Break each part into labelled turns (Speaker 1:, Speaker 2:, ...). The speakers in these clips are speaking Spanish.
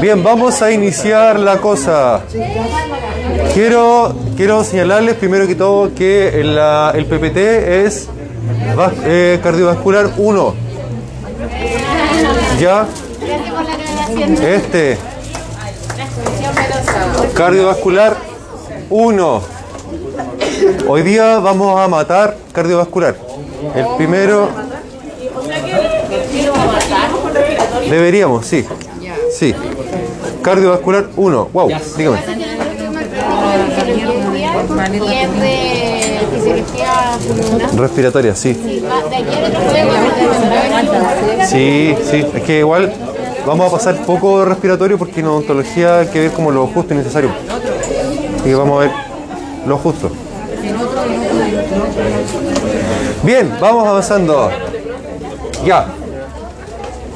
Speaker 1: Bien, vamos a iniciar la cosa. Quiero, quiero señalarles primero que todo que el PPT es eh, cardiovascular 1. Ya, este. Cardiovascular 1. Hoy día vamos a matar cardiovascular. El primero. Deberíamos, sí. Sí. Cardiovascular 1. Wow, dígame. Respiratoria, sí. Sí, sí. Es que igual vamos a pasar poco respiratorio porque en odontología hay que ver como lo justo y necesario. Así que vamos a ver lo justo. Bien, vamos avanzando. Ya.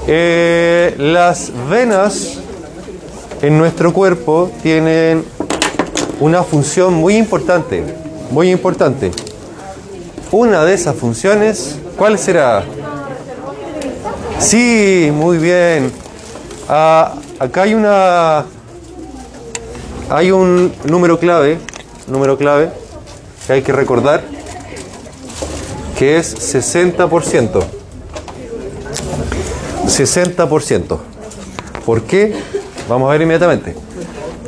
Speaker 1: Eh, las venas en nuestro cuerpo tienen una función muy importante, muy importante. Una de esas funciones, ¿cuál será? Sí, muy bien. Ah, acá hay una, hay un número clave, número clave hay que recordar, que es 60%. 60%. ¿Por qué? Vamos a ver inmediatamente.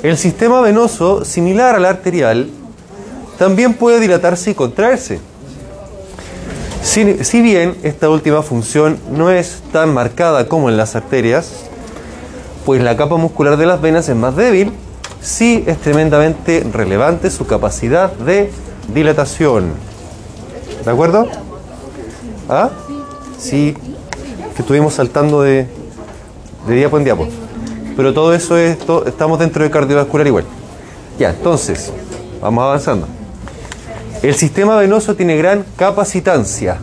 Speaker 1: El sistema venoso, similar al arterial, también puede dilatarse y contraerse. Si, si bien esta última función no es tan marcada como en las arterias, pues la capa muscular de las venas es más débil, sí es tremendamente relevante su capacidad de dilatación. ¿De acuerdo? ¿Ah? Sí, que estuvimos saltando de, de diapo en diapo. Pero todo eso es, estamos dentro de cardiovascular igual. Ya, entonces, vamos avanzando. El sistema venoso tiene gran capacitancia.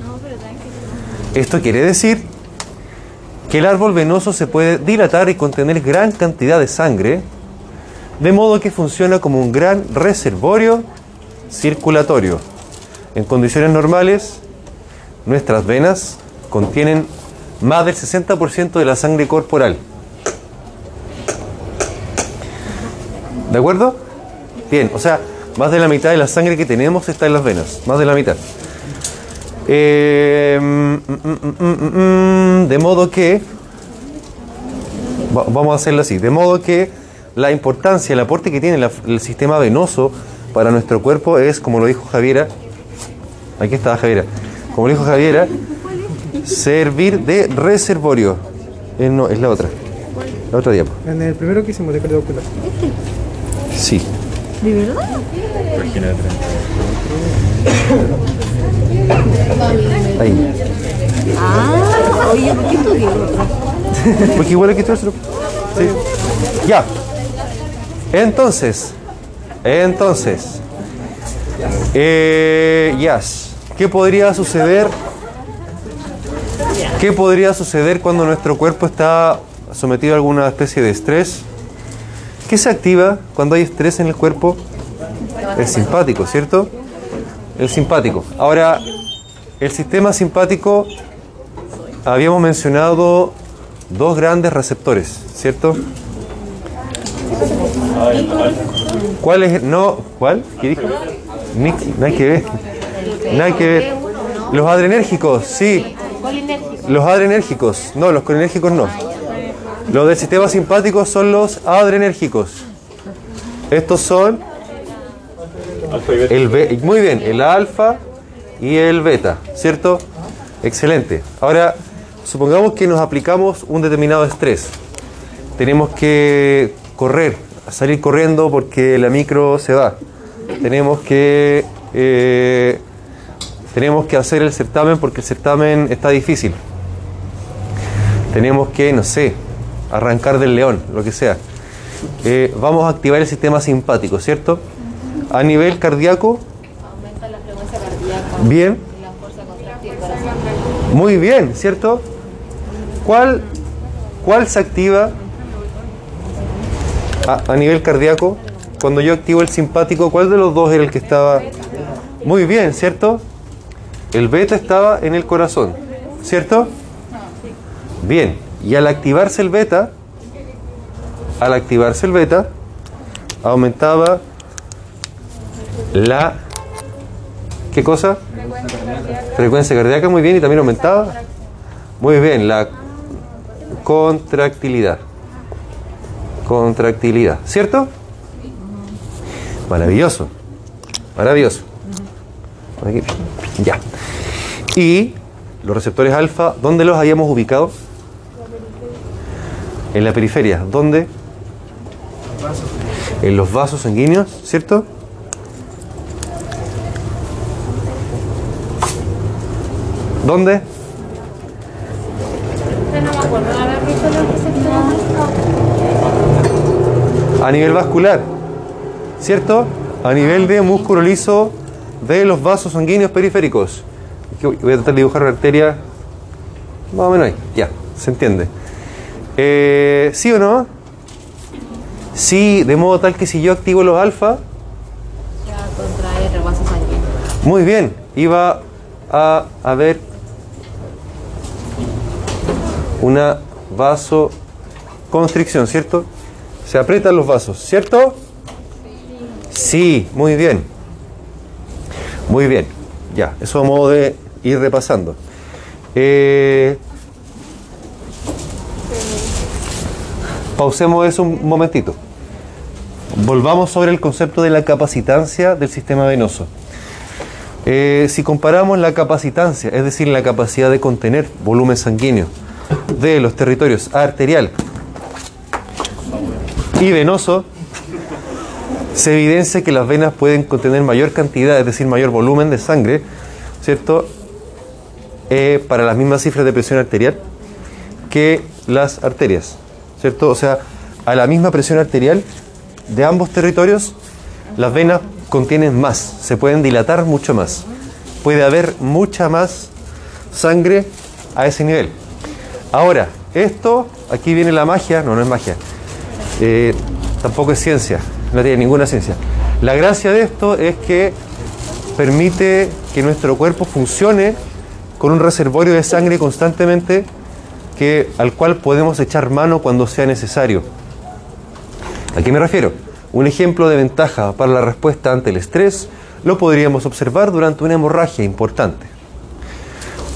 Speaker 1: Esto quiere decir que el árbol venoso se puede dilatar y contener gran cantidad de sangre, de modo que funciona como un gran reservorio circulatorio. En condiciones normales, nuestras venas contienen más del 60% de la sangre corporal. ¿De acuerdo? Bien, o sea, más de la mitad de la sangre que tenemos está en las venas, más de la mitad. Eh, mm, mm, mm, de modo que, va- vamos a hacerlo así, de modo que la importancia, el aporte que tiene la- el sistema venoso para nuestro cuerpo es, como lo dijo Javiera, aquí está Javiera, como lo dijo Javiera, servir de reservorio. Eh, no, es la otra, la otra diapo.
Speaker 2: En el primero que hicimos de cardiovascular.
Speaker 1: Sí. Ahí.
Speaker 3: Ah, oye, ¿por qué estudié otro?
Speaker 1: Porque igual hay que estudiárselo. Sí. Ya. Entonces. Entonces. Eh, yes. ¿Qué podría suceder? ¿Qué podría suceder cuando nuestro cuerpo está sometido a alguna especie de estrés? ¿Qué se activa cuando hay estrés en el cuerpo? El simpático, ¿cierto? El simpático. Ahora, el sistema simpático, habíamos mencionado dos grandes receptores, ¿cierto? ¿Cuál es? No, ¿cuál? ¿Qué dijo? Nada que ver. Nada que ver. Los adrenérgicos, sí. Los adrenérgicos, no, los colinérgicos no. Los del sistema simpático son los adrenérgicos. Estos son el be- muy bien, el alfa y el beta, ¿cierto? Excelente. Ahora, supongamos que nos aplicamos un determinado estrés. Tenemos que correr, salir corriendo porque la micro se va. Tenemos que eh, tenemos que hacer el certamen porque el certamen está difícil. Tenemos que, no sé, arrancar del león, lo que sea. Eh, vamos a activar el sistema simpático, ¿cierto? A nivel cardíaco,
Speaker 3: Aumenta la frecuencia cardíaca
Speaker 1: bien,
Speaker 3: y la fuerza contractil del corazón.
Speaker 1: muy bien, ¿cierto? ¿Cuál, cuál se activa a, nivel cardíaco? Cuando yo activo el simpático, ¿cuál de los dos era el que estaba? Muy bien, ¿cierto? El beta estaba en el corazón, ¿cierto? Bien, y al activarse el beta, al activarse el beta, aumentaba la ¿qué cosa? Frecuencia cardíaca, muy bien, y también aumentaba. Muy bien, la contractilidad. Contractilidad, ¿cierto? Maravilloso. Maravilloso. Aquí. Ya. Y los receptores alfa, ¿dónde los habíamos ubicado? En la periferia. ¿Dónde? En los vasos sanguíneos, ¿cierto? ¿Dónde?
Speaker 3: No me acuerdo de haber visto los receptores.
Speaker 1: A nivel vascular, ¿cierto? A nivel de músculo liso de los vasos sanguíneos periféricos. Voy a tratar de dibujar una arteria más o menos ahí, ya, se entiende. Eh, ¿Sí o no? Sí, de modo tal que si yo activo los alfa,
Speaker 3: Ya contraer el vaso sanguíneo.
Speaker 1: muy bien, iba a haber una vasoconstricción, ¿cierto? Se aprietan los vasos, ¿cierto? Sí, muy bien. Muy bien. Ya, eso a modo de ir repasando. Eh, pausemos eso un momentito. Volvamos sobre el concepto de la capacitancia del sistema venoso. Eh, si comparamos la capacitancia, es decir, la capacidad de contener volumen sanguíneo de los territorios arterial y venoso, se evidencia que las venas pueden contener mayor cantidad, es decir, mayor volumen de sangre, ¿cierto? Eh, para las mismas cifras de presión arterial que las arterias, ¿cierto? O sea, a la misma presión arterial de ambos territorios, las venas contienen más, se pueden dilatar mucho más. Puede haber mucha más sangre a ese nivel. Ahora, esto, aquí viene la magia, no, no es magia, eh, tampoco es ciencia, no tiene ninguna ciencia. La gracia de esto es que permite que nuestro cuerpo funcione con un reservorio de sangre constantemente que, al cual podemos echar mano cuando sea necesario. ¿A qué me refiero? Un ejemplo de ventaja para la respuesta ante el estrés lo podríamos observar durante una hemorragia importante.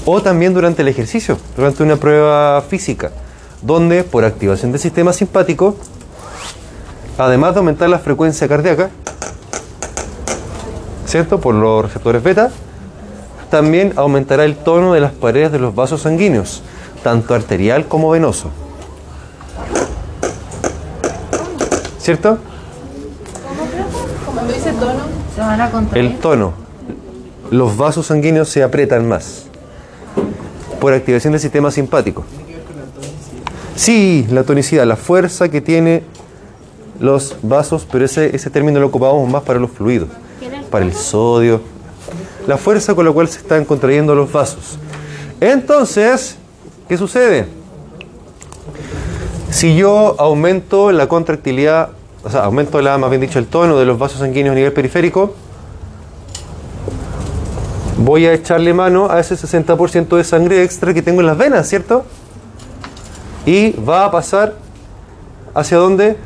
Speaker 1: O también durante el ejercicio, durante una prueba física, donde por activación del sistema simpático, además de aumentar la frecuencia cardíaca, ¿cierto? Por los receptores beta, también aumentará el tono de las paredes de los vasos sanguíneos, tanto arterial como venoso. ¿Cierto?
Speaker 3: Cuando dice tono, se van a contraer.
Speaker 1: El tono. Los vasos sanguíneos se aprietan más por activación del sistema simpático. Sí, la tonicidad, la fuerza que tiene los vasos, pero ese, ese término lo ocupamos más para los fluidos, para el sodio, la fuerza con la cual se están contrayendo los vasos. Entonces, ¿qué sucede? Si yo aumento la contractilidad, o sea, aumento la, más bien dicho, el tono de los vasos sanguíneos a nivel periférico, voy a echarle mano a ese 60% de sangre extra que tengo en las venas, ¿cierto? Y va a pasar hacia dónde?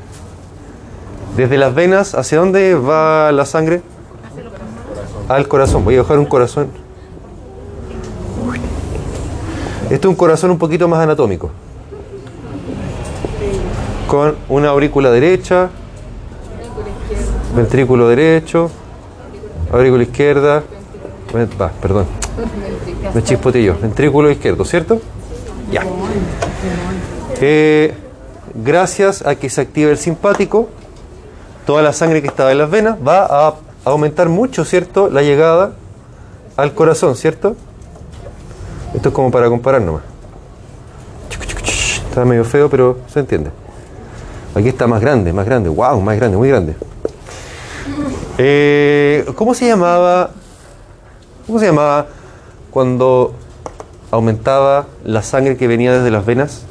Speaker 1: Desde las venas, ¿hacia dónde va la sangre? Al corazón. Voy a dejar un corazón. Este es un corazón un poquito más anatómico. Con una aurícula derecha, ventrículo derecho, aurícula izquierda, va, perdón, me chispotillo, ventrículo izquierdo, ¿cierto? Ya. Eh, gracias a que se activa el simpático, toda la sangre que estaba en las venas va a aumentar mucho, ¿cierto? La llegada al corazón, ¿cierto? Esto es como para comparar nomás. Está medio feo, pero se entiende. Aquí está más grande, más grande. ¡Wow! Más grande, muy grande. Eh, ¿Cómo se llamaba? ¿Cómo se llamaba cuando aumentaba la sangre que venía desde las venas?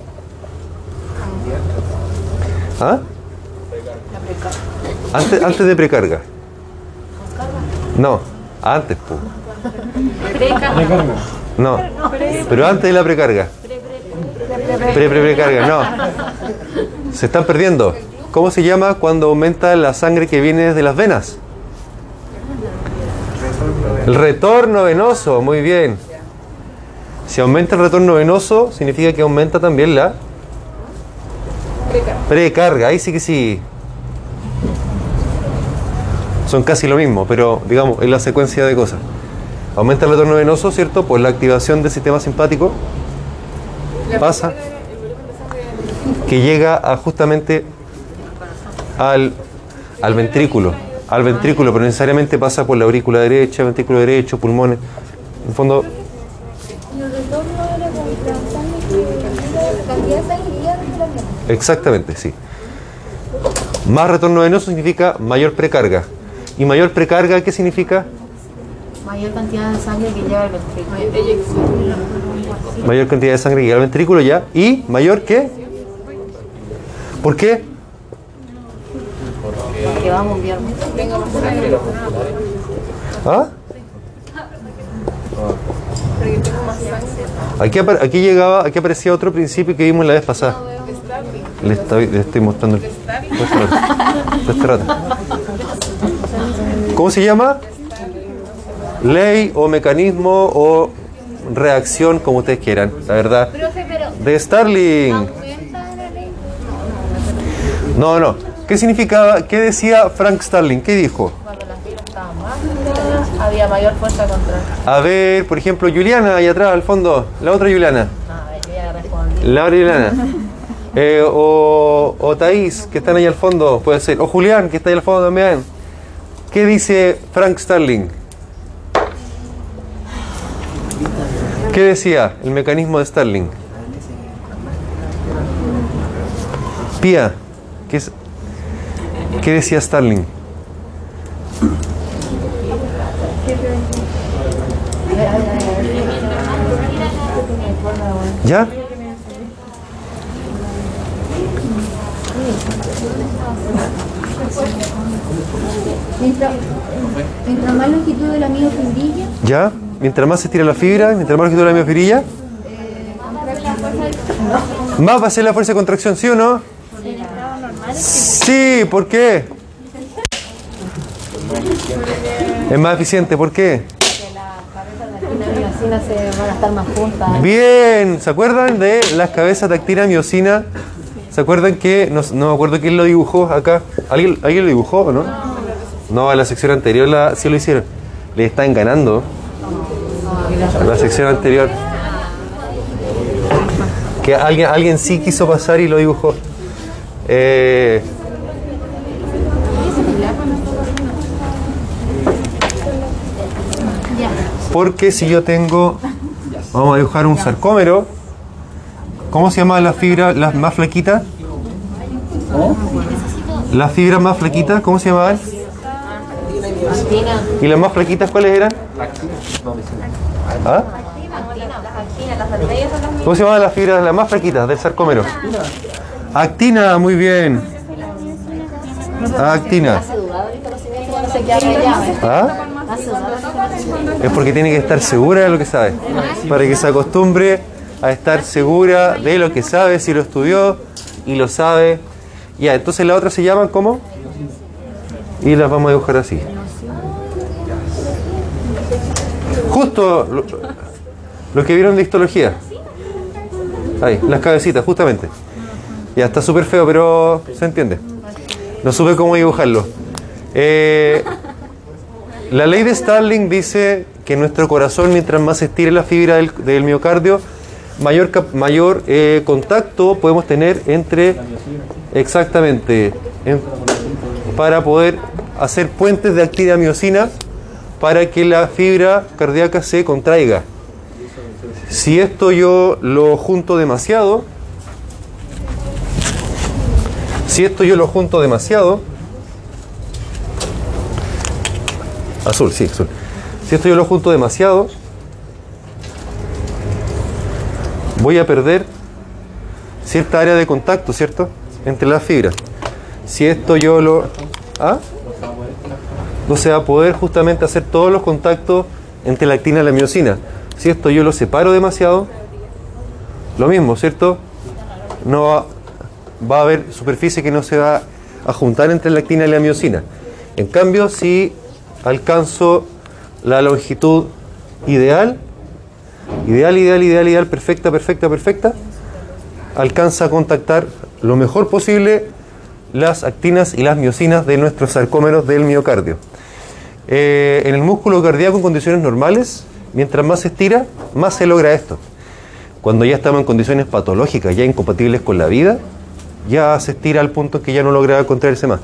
Speaker 1: ¿Ah? Antes, antes de precarga. No, antes, po. No, pero antes de la precarga. Pre, pre, precarga, no. Se están perdiendo. ¿Cómo se llama cuando aumenta la sangre que viene desde las venas? El retorno venoso, muy bien. Si aumenta el retorno venoso, significa que aumenta también la precarga. Ahí sí que sí. Son casi lo mismo, pero digamos, es la secuencia de cosas. Aumenta el retorno venoso, ¿cierto? Por la activación del sistema simpático. Pasa que llega a justamente al, al ventrículo. Al ventrículo, pero necesariamente pasa por la aurícula derecha, ventrículo derecho, pulmones. En el fondo, exactamente, sí. Más retorno venoso significa mayor precarga. ¿Y mayor precarga qué significa?
Speaker 3: Mayor cantidad de sangre que lleva el ventrículo.
Speaker 1: Mayor cantidad de sangre que llega al ventrículo ya. ¿Y mayor qué? ¿Por qué?
Speaker 3: Que va a bombear.
Speaker 1: ¿Ah? Aquí, aquí llegaba, aquí aparecía otro principio que vimos la vez pasada. Le, está- le estoy mostrando el. ¿Cómo se llama? Ley o mecanismo o reacción, como ustedes quieran, la verdad. De Starling. No, no. ¿Qué significaba? ¿Qué decía Frank Starling? ¿Qué dijo?
Speaker 3: Había mayor fuerza contra.
Speaker 1: A ver, por ejemplo, Juliana, ahí atrás, al fondo. La otra Juliana.
Speaker 3: No.
Speaker 1: La otra Juliana. Eh, o, o Thaís, que están ahí al fondo, puede ser. O Julián, que está ahí al fondo también. ¿Qué dice Frank Starling? ¿Qué decía el mecanismo de Starling? Pía, ¿qué, ¿qué decía Starling? ¿Ya?
Speaker 3: Mientras, mientras más longitud de la miofibrilla,
Speaker 1: ¿Ya? Mientras más se tira la fibra, mientras más longitud la miofibrillas, más va a ser la fuerza de contracción, ¿sí o no? Sí, ¿por qué? Es más eficiente, ¿por qué?
Speaker 3: se van a estar más juntas.
Speaker 1: Bien, ¿se acuerdan de las cabezas de actina miocina? ¿Se acuerdan que, no, me acuerdo quién lo dibujó acá? ¿Alguien, ¿alguien lo dibujó o no? No, a la sección anterior sí lo hicieron. Le están ganando. La sección anterior. Que alguien, alguien sí quiso pasar y lo dibujó. Eh, porque si yo tengo, vamos a dibujar un sarcómero, ¿cómo se llama la fibra, las más flaquitas? Las fibras más flaquitas, ¿cómo se llamaban?
Speaker 3: Actina,
Speaker 1: ¿Y las más flaquitas cuáles eran? ¿Ah?
Speaker 3: las las
Speaker 1: ¿Cómo se llamaban las fibras las más flaquitas del sarcómero? Actina, muy bien. Actina. ¿Ah? Es porque tiene que estar segura de lo que sabe. Para que se acostumbre a estar segura de lo que sabe, si lo estudió y lo sabe. Ya, entonces la otra se llaman ¿cómo? Y las vamos a dibujar así. Justo lo, lo que vieron de histología. Ahí, las cabecitas, justamente. Ya está súper feo, pero se entiende. No supe cómo dibujarlo. Eh, la ley de Starling dice que nuestro corazón, mientras más estire la fibra del miocardio, mayor, mayor eh, contacto podemos tener entre exactamente en- para poder hacer puentes de actividad miocina para que la fibra cardíaca se contraiga. Si esto yo lo junto demasiado, si esto yo lo junto demasiado, Azul, sí, azul. Si esto yo lo junto demasiado, voy a perder cierta área de contacto, ¿cierto? Entre las fibras. Si esto yo lo... ¿Ah? No se va a poder justamente hacer todos los contactos entre la actina y la miocina. Si esto yo lo separo demasiado, lo mismo, ¿cierto? No va, va a haber superficie que no se va a juntar entre la actina y la miocina. En cambio, si alcanzo la longitud ideal, ideal, ideal, ideal, ideal, perfecta, perfecta, perfecta, alcanza a contactar lo mejor posible las actinas y las miocinas de nuestros sarcómeros del miocardio. Eh, en el músculo cardíaco en condiciones normales, mientras más se estira, más se logra esto. Cuando ya estamos en condiciones patológicas, ya incompatibles con la vida, ya se estira al punto que ya no logra contraerse más.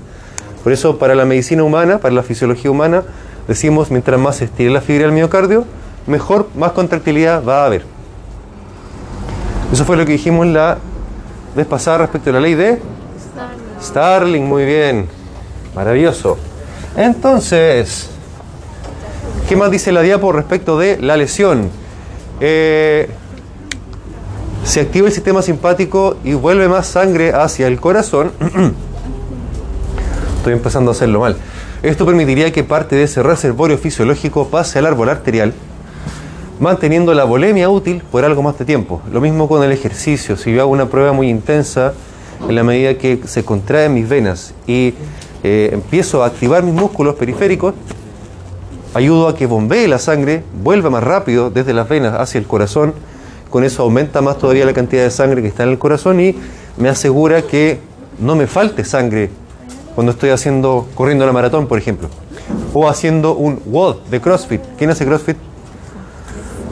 Speaker 1: Por eso, para la medicina humana, para la fisiología humana, decimos mientras más se estire la fibra del miocardio, mejor, más contractilidad va a haber. Eso fue lo que dijimos la vez pasada respecto a la ley de Starling, muy bien. Maravilloso. Entonces, ¿qué más dice la diapo respecto de la lesión? Eh, se activa el sistema simpático y vuelve más sangre hacia el corazón. Estoy empezando a hacerlo mal. Esto permitiría que parte de ese reservorio fisiológico pase al árbol arterial, manteniendo la volemia útil por algo más de tiempo. Lo mismo con el ejercicio. Si yo hago una prueba muy intensa, en la medida que se contraen mis venas y eh, empiezo a activar mis músculos periféricos, ayudo a que bombee la sangre, vuelva más rápido desde las venas hacia el corazón. Con eso aumenta más todavía la cantidad de sangre que está en el corazón y me asegura que no me falte sangre cuando estoy haciendo, corriendo la maratón, por ejemplo. O haciendo un WOD de CrossFit. ¿Quién hace CrossFit?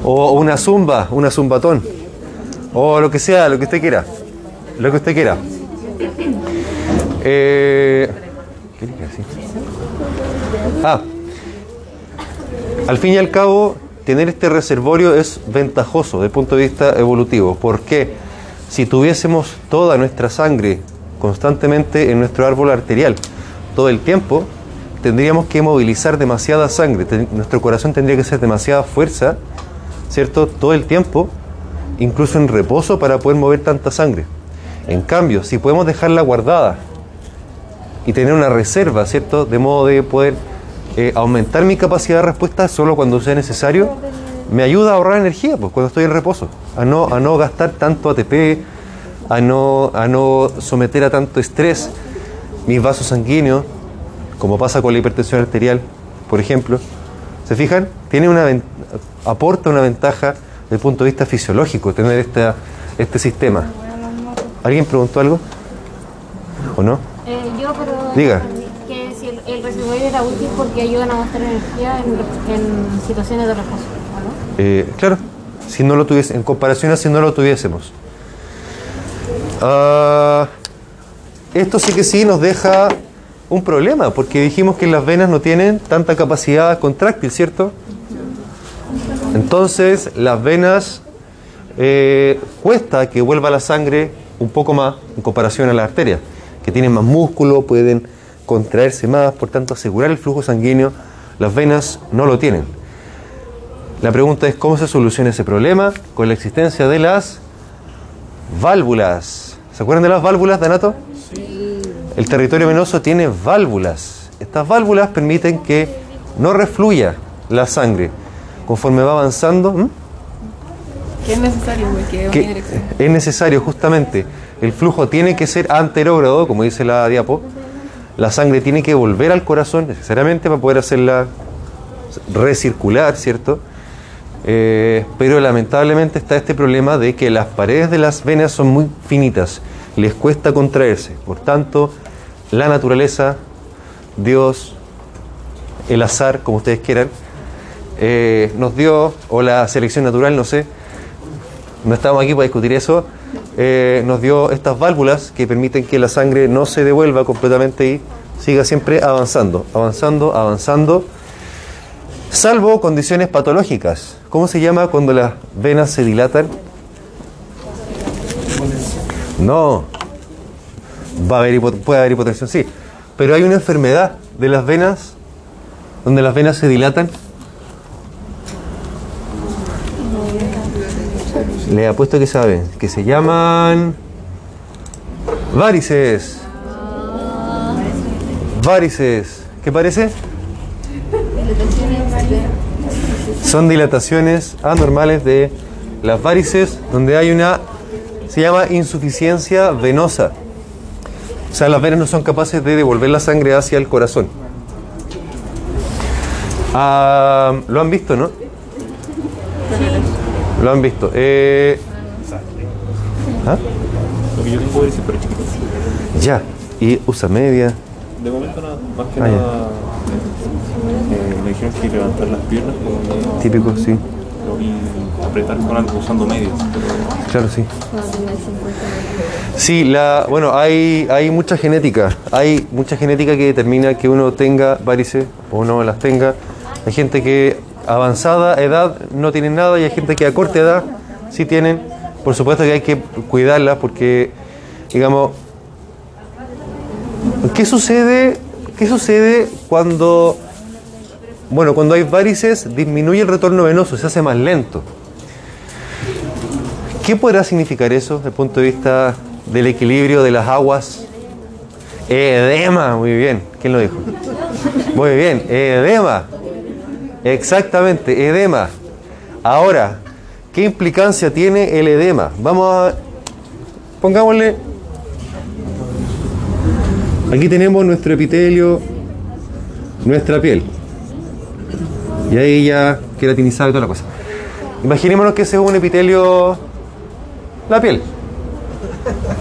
Speaker 1: O una zumba, una zumbatón. O lo que sea, lo que usted quiera. Lo que usted quiera. Eh. Ah, al fin y al cabo, tener este reservorio es ventajoso desde el punto de vista evolutivo. porque Si tuviésemos toda nuestra sangre constantemente en nuestro árbol arterial todo el tiempo, tendríamos que movilizar demasiada sangre. nuestro corazón tendría que ser demasiada fuerza, ¿cierto? Todo el tiempo, incluso en reposo, para poder mover tanta sangre. En cambio, si podemos dejarla guardada y tener una reserva, ¿cierto? De modo de poder eh, aumentar mi capacidad de respuesta solo cuando sea necesario, me ayuda a ahorrar energía, pues cuando estoy en reposo, a no, a no gastar tanto ATP, a no, a no someter a tanto estrés mis vasos sanguíneos, como pasa con la hipertensión arterial, por ejemplo. ¿Se fijan? Tiene una, aporta una ventaja desde el punto de vista fisiológico tener esta, este sistema. ¿Alguien preguntó algo? ¿O no?
Speaker 3: Eh, yo, pero.
Speaker 1: Diga.
Speaker 3: Que si el, el, reservorio era útil porque ayudan a gastar energía en, en situaciones de reposo, ¿no?
Speaker 1: Eh, claro, si no lo tuviese, en comparación a si no lo tuviésemos. Uh, esto sí que sí nos deja un problema, porque dijimos que las venas no tienen tanta capacidad contráctil, ¿cierto? Entonces, las venas eh, cuesta que vuelva la sangre un poco más en comparación a las arterias, que tienen más músculo, pueden contraerse más, por tanto asegurar el flujo sanguíneo. Las venas no lo tienen. La pregunta es cómo se soluciona ese problema con la existencia de las válvulas. ¿Se acuerdan de las válvulas, Danato? Sí. El territorio venoso tiene válvulas. Estas válvulas permiten que no refluya la sangre conforme va avanzando.
Speaker 4: Que es necesario,
Speaker 1: es necesario, justamente. El flujo tiene que ser anterógrado, como dice la diapo. La sangre tiene que volver al corazón necesariamente para poder hacerla recircular, ¿cierto? Eh, pero lamentablemente está este problema de que las paredes de las venas son muy finitas, les cuesta contraerse. Por tanto, la naturaleza, Dios, el azar, como ustedes quieran, eh, nos dio, o la selección natural, no sé, no estamos aquí para discutir eso, eh, nos dio estas válvulas que permiten que la sangre no se devuelva completamente y siga siempre avanzando, avanzando, avanzando, salvo condiciones patológicas. ¿Cómo se llama cuando las venas se dilatan? No. Va a puede haber hipotensión, sí. Pero hay una enfermedad de las venas donde las venas se dilatan Le apuesto que saben, que se llaman varices. Varices. ¿Qué parece? Son dilataciones anormales de las varices donde hay una, se llama insuficiencia venosa. O sea, las venas no son capaces de devolver la sangre hacia el corazón. Ah, Lo han visto, ¿no? Lo han visto. Eh, ¿ah?
Speaker 5: Lo que yo tengo es súper chiquito.
Speaker 1: Ya. Y usa media.
Speaker 5: De momento nada, más que
Speaker 1: Ah,
Speaker 5: nada eh, me dijeron que levantar las piernas como-
Speaker 1: Típico, sí.
Speaker 5: y apretar con algo usando medias. pero
Speaker 1: Claro, sí. Sí, la, bueno, hay, hay mucha genética. Hay mucha genética que determina que uno tenga varices o no las tenga. Hay gente que avanzada edad no tienen nada y hay gente que a corta edad sí tienen. Por supuesto que hay que cuidarlas porque, digamos, ¿qué sucede, qué sucede cuando, bueno, cuando hay varices disminuye el retorno venoso, se hace más lento? ¿Qué podrá significar eso desde el punto de vista del equilibrio de las aguas? Edema, muy bien. ¿Quién lo dijo? Muy bien, edema. Exactamente, edema. Ahora, ¿qué implicancia tiene el edema? Vamos a... Pongámosle... Aquí tenemos nuestro epitelio, nuestra piel. Y ahí ya queratinizado y toda la cosa. Imaginémonos que ese es un epitelio la piel.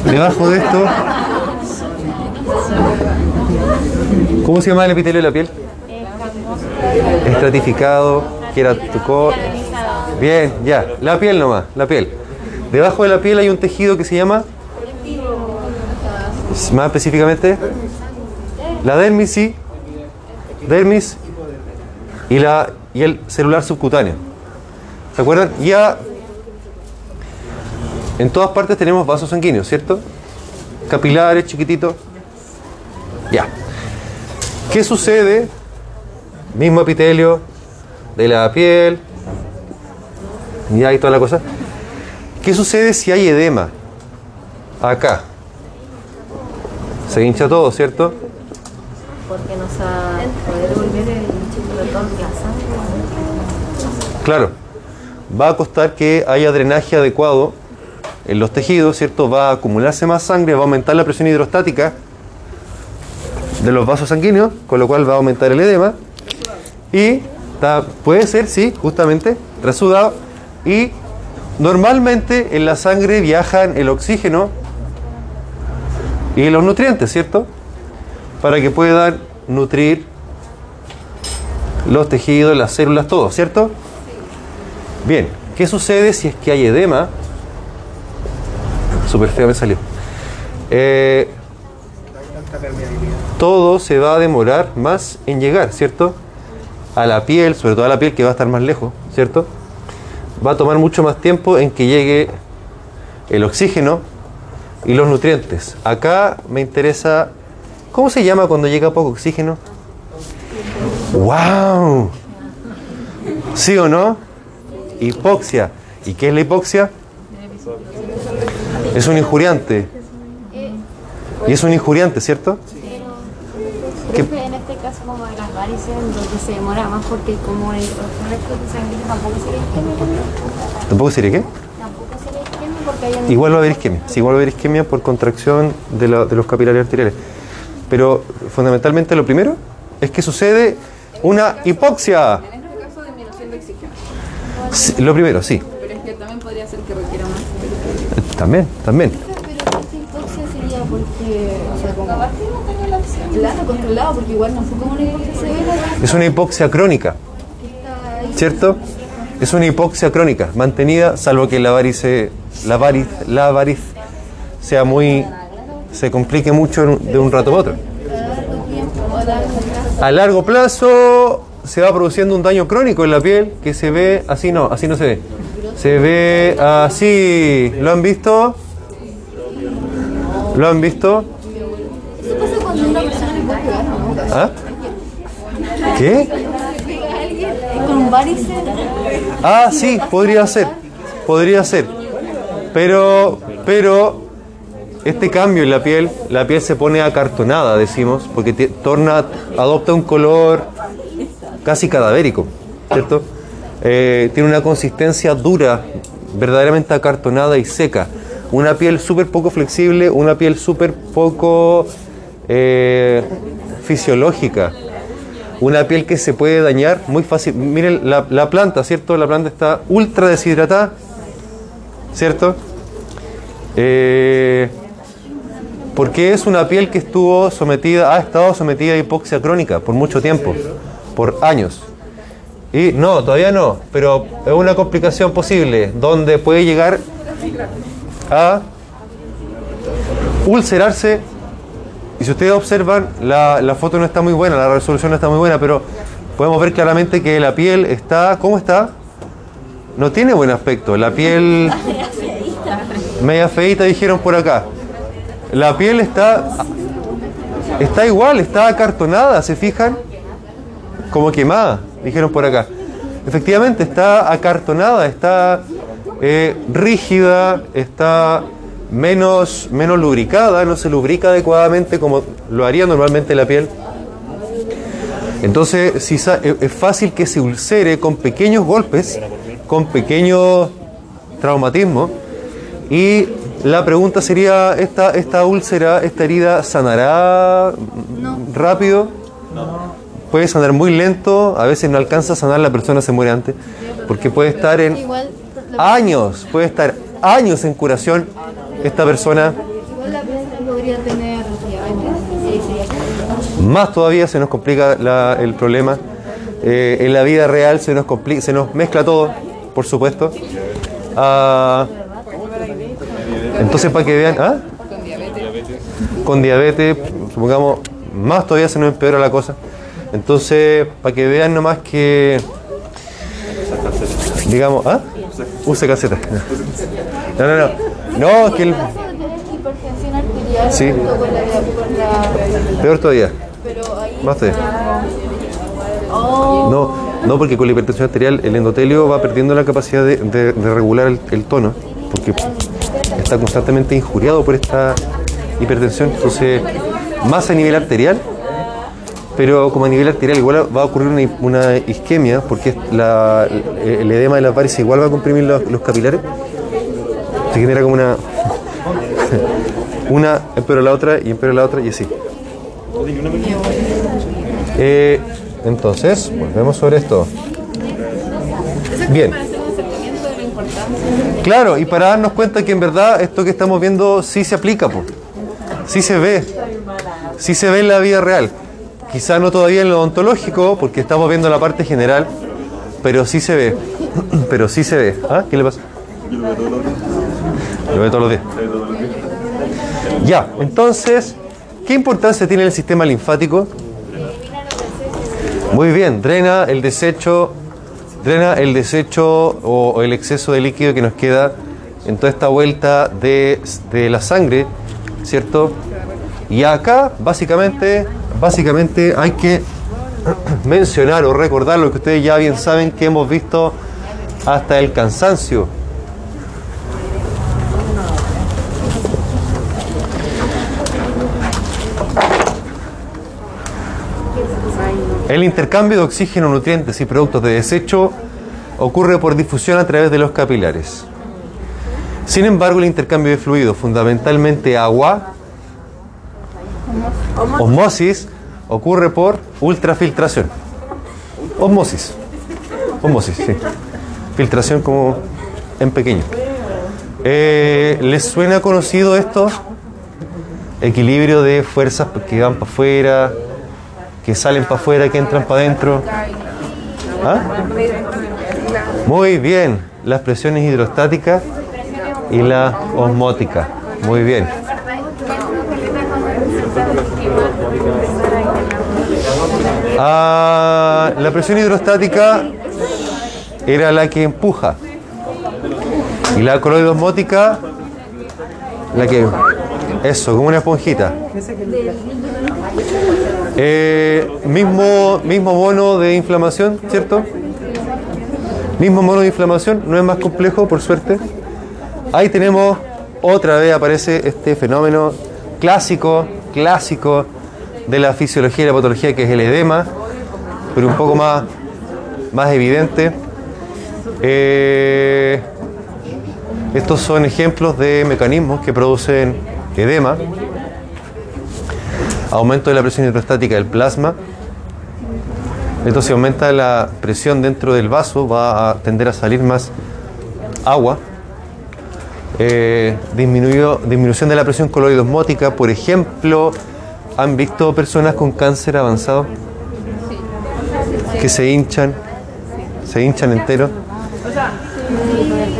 Speaker 1: Debajo de esto. ¿Cómo se llama el epitelio de la piel? Estratificado, queratoco. Bien, ya. La piel nomás, la piel. Debajo de la piel hay un tejido que se llama. Más específicamente. La dermis, sí. Dermis. Y, la, y el celular subcutáneo. ¿Se acuerdan? Ya en todas partes tenemos vasos sanguíneos, ¿cierto? Capilares, chiquititos. Ya. ¿Qué sucede? Mismo epitelio de la piel. Y ahí toda la cosa. ¿Qué sucede si hay edema? Acá. Se hincha todo, ¿cierto?
Speaker 3: Porque no se va a poder volver el la sangre.
Speaker 1: Claro. Va a costar que haya drenaje adecuado en los tejidos, ¿cierto? Va a acumularse más sangre, va a aumentar la presión hidrostática de los vasos sanguíneos, con lo cual va a aumentar el edema. Y puede ser, sí, justamente, resudado. Y normalmente en la sangre viajan el oxígeno y los nutrientes, ¿cierto? Para que puedan nutrir los tejidos, las células, todo, ¿cierto? Bien, ¿qué sucede si es que hay edema? Super feo me salió. Eh, todo se va a demorar más en llegar, ¿cierto? A la piel, sobre todo a la piel que va a estar más lejos, ¿cierto? Va a tomar mucho más tiempo en que llegue el oxígeno y los nutrientes. Acá me interesa, ¿cómo se llama cuando llega poco oxígeno? ¡Wow! ¿Sí o no? Hipoxia. ¿Y qué es la hipoxia? Es un injuriante. Y es un injuriante, ¿cierto? ¿Qué?
Speaker 3: Profe, en este caso como de las varices, donde se demora más porque como el resto de sangre tampoco se le isquemia,
Speaker 1: ¿Tampoco sería qué?
Speaker 3: tampoco se le isquemia porque hay un...
Speaker 1: Igual va a haber isquemia. Sí, igual va a haber isquemia por contracción de, la- de los capilares arteriales. Pero fundamentalmente lo primero es que sucede una hipoxia.
Speaker 4: En este caso, disminución de oxígeno.
Speaker 1: Sí, lo primero, sí.
Speaker 4: Pero es que también podría ser que requiera más.
Speaker 1: También, también.
Speaker 3: Pero esta hipoxia sería porque... O sea, como...
Speaker 1: Es una hipoxia crónica. ¿Cierto? Es una hipoxia crónica, mantenida, salvo que la varice, la variz, la variz sea muy, se complique mucho de un rato a otro. A largo plazo se va produciendo un daño crónico en la piel que se ve así, no, así no se ve. Se ve así. ¿Lo han visto? ¿Lo han visto?
Speaker 3: Eso pasa cuando una persona le puede pegar, ¿no?
Speaker 1: ¿Ah? ¿Qué?
Speaker 3: Con varices...
Speaker 1: Ah, sí, podría ser. Podría ser. Pero, pero, este cambio en la piel, la piel se pone acartonada, decimos, porque torna, adopta un color casi cadavérico, ¿cierto? Eh, tiene una consistencia dura, verdaderamente acartonada y seca. Una piel súper poco flexible, una piel súper poco eh, fisiológica. Una piel que se puede dañar muy fácil. Miren la, la planta, ¿cierto? La planta está ultra deshidratada, ¿cierto? Eh, porque es una piel que estuvo sometida, ha estado sometida a hipoxia crónica por mucho tiempo, por años. Y no, todavía no, pero es una complicación posible donde puede llegar a ulcerarse. Y si ustedes observan, la, la foto no está muy buena, la resolución no está muy buena, pero podemos ver claramente que la piel está, ¿cómo está? No tiene buen aspecto. La piel media feita dijeron por acá. La piel está está igual, está acartonada, ¿se fijan? Como quemada, dijeron por acá. Efectivamente, está acartonada, está eh, rígida, está menos, menos lubricada, no se lubrica adecuadamente como lo haría normalmente la piel. Entonces, si sa- es fácil que se ulcere con pequeños golpes, con pequeños traumatismos. Y la pregunta sería, ¿esta, esta úlcera, esta herida sanará rápido? Puede sanar muy lento, a veces no alcanza a sanar, la persona se muere antes, porque puede estar en años, puede estar años en curación esta persona. Más todavía se nos complica la- el problema. Eh, en la vida real se nos, compli- se nos mezcla todo, por supuesto. Ah, entonces, para que vean, ¿ah? con diabetes, supongamos, más todavía se nos empeora la cosa. Entonces, para que vean nomás que, digamos, ¿ah? Use caseta. No, no, no. No, es que el, Sí. peor todavía. Más todavía. No, no, porque con la hipertensión arterial el endotelio va perdiendo la capacidad de, de- regular el, tono, porque está constantemente injuriado por esta hipertensión. Entonces, más a nivel arterial, pero como a nivel arterial igual va a ocurrir una, isquemia, porque el edema de las varices igual va a comprimir los capilares. Se genera como una. una empeora la otra y empeora la otra y así. Eh, entonces, volvemos sobre esto. Bien. Claro, y para darnos cuenta que en verdad esto que estamos viendo sí se aplica, po. sí se ve, sí se ve en la vida real. Quizá no todavía en lo odontológico, porque estamos viendo la parte general, pero sí se ve, pero sí se ve. ¿Ah? ¿Qué le pasa? Lo todos los días. Ya, entonces, ¿qué importancia tiene el sistema linfático? Muy bien, drena el desecho, drena el desecho o, o el exceso de líquido que nos queda en toda esta vuelta de, de la sangre, ¿cierto? Y acá, básicamente, básicamente hay que mencionar o recordar lo que ustedes ya bien saben que hemos visto hasta el cansancio. El intercambio de oxígeno, nutrientes y productos de desecho ocurre por difusión a través de los capilares. Sin embargo, el intercambio de fluidos, fundamentalmente agua, osmosis, ocurre por ultrafiltración. Osmosis. Osmosis, sí. Filtración como en pequeño. Eh, ¿Les suena conocido esto? Equilibrio de fuerzas que van para afuera, que salen para afuera, que entran para adentro. ¿Ah? Muy bien, las presiones hidrostáticas y la osmótica. Muy bien. Ah, la presión hidrostática era la que empuja. Y la coloide osmótica, la que. Eso, como una esponjita. Eh, mismo, mismo de inflamación, ¿cierto? Mismo mono de inflamación, no es más complejo, por suerte. Ahí tenemos, otra vez aparece este fenómeno clásico, clásico de la fisiología y la patología, que es el edema, pero un poco más, más evidente. Eh, estos son ejemplos de mecanismos que producen edema, aumento de la presión hidrostática del plasma. Entonces, si aumenta la presión dentro del vaso, va a tender a salir más agua. Eh, disminución de la presión coloidosmótica, por ejemplo, ¿han visto personas con cáncer avanzado que se hinchan, se hinchan enteros?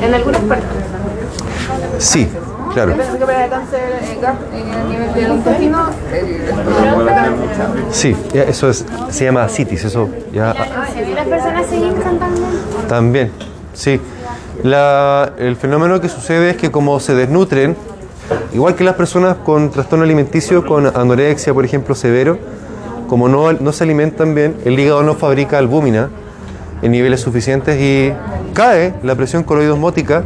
Speaker 4: En algunas partes.
Speaker 1: Sí, claro.
Speaker 4: Eh, GAP en el nivel del intestino, el
Speaker 1: Sí, eso es, se llama citis, eso ya
Speaker 3: ¿Las personas se hinchan también?
Speaker 1: también, sí. La- el fenómeno que sucede es que como se desnutren, igual que las personas con trastorno alimenticio, con anorexia, por ejemplo, severo, como no, no se alimentan bien, el hígado no fabrica albúmina en niveles suficientes y cae la presión coloidosmótica